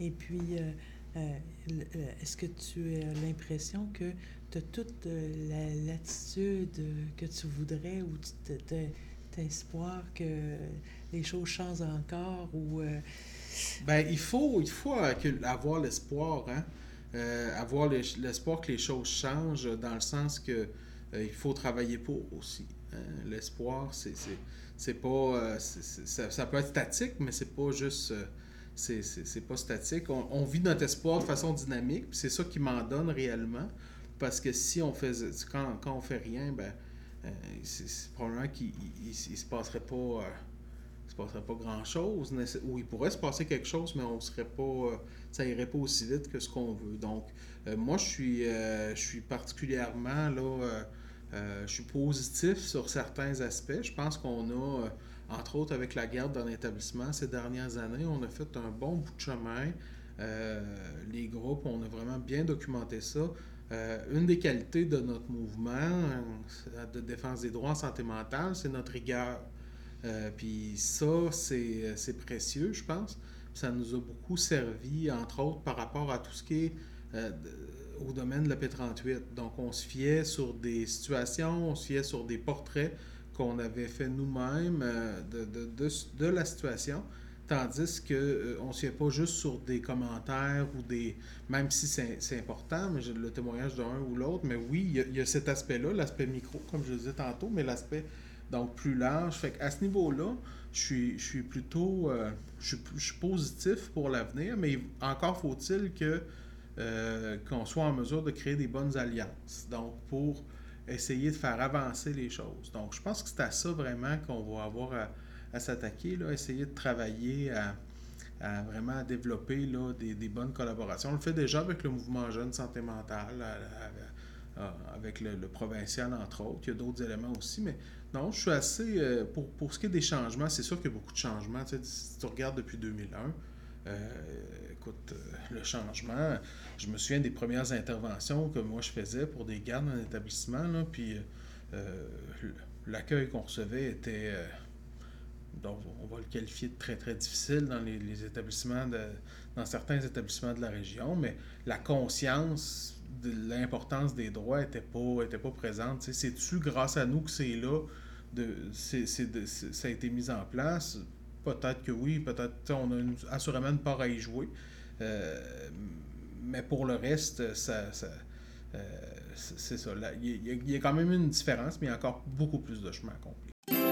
est-ce que tu as l'impression que tu as toute la latitude que tu voudrais ou tu espoir que les choses changent encore ou... Ben, il faut, il faut avoir l'espoir, hein? avoir l'espoir que les choses changent dans le sens que il faut travailler pour aussi. Hein. L'espoir, c'est pas. Euh, ça, peut être statique, mais c'est pas juste. Euh, c'est pas statique. On, vit notre espoir de façon dynamique, c'est ça qui m'en donne réellement. Parce que si on fait. Quand, quand on fait rien, ben. Euh, c'est probablement qu'il il, se passerait pas. passerait pas grand chose, ou il pourrait se passer quelque chose, mais on serait pas, ça irait pas aussi vite que ce qu'on veut. Donc, moi, je suis, je suis particulièrement là, euh, je suis positif sur certains aspects. Je pense qu'on a, euh, entre autres avec la garde dans l'établissement ces dernières années, on a fait un bon bout de chemin. Euh, les groupes, on a vraiment bien documenté ça. une des qualités de notre mouvement de défense des droits en santé mentale, c'est notre rigueur. Puis ça, c'est précieux, je pense. Ça nous a beaucoup servi, entre autres, par rapport à tout ce qui est au domaine de la P38. Donc, on se fiait sur des situations, on se fiait sur des portraits qu'on avait fait nous-mêmes euh, de, de, de, la situation, tandis qu'on euh, on ne se fiait pas juste sur des commentaires ou des... Même si c'est important, mais le témoignage d'un ou l'autre, mais oui, il y, a, cet aspect-là, l'aspect micro, comme je le disais tantôt, mais l'aspect donc plus large. Fait à ce niveau-là, je suis, je suis plutôt... Euh, je, je, suis positif pour l'avenir, mais encore faut-il que qu'on soit en mesure de créer des bonnes alliances. Donc, pour essayer de faire avancer les choses. Donc, je pense que c'est à ça vraiment qu'on va avoir à, s'attaquer, essayer de travailler à, vraiment développer là, des, bonnes collaborations. On le fait déjà avec le mouvement Jeune Santé Mentale, avec le, provincial, entre autres. Il y a d'autres éléments aussi, mais non, je suis assez... Euh, pour, pour ce qui est des changements, c'est sûr qu'il y a beaucoup de changements. Si tu regardes depuis 2001, euh, écoute, euh, le changement, je me souviens des premières interventions que moi je faisais pour des gardes dans l'établissement, là, puis euh, l'accueil qu'on recevait était, on va le qualifier de très très difficile dans les, établissements, de, dans certains établissements de la région, mais la conscience de l'importance des droits n'était pas, était pas présente. C'est-tu grâce à nous que c'est là, de, ça a été mis en place? Peut-être que oui, peut-être on a assurément une part à y jouer. Euh, mais pour le reste, ça, euh, c'est ça. Il y, a quand même une différence, mais il y a encore beaucoup plus de chemin accompli.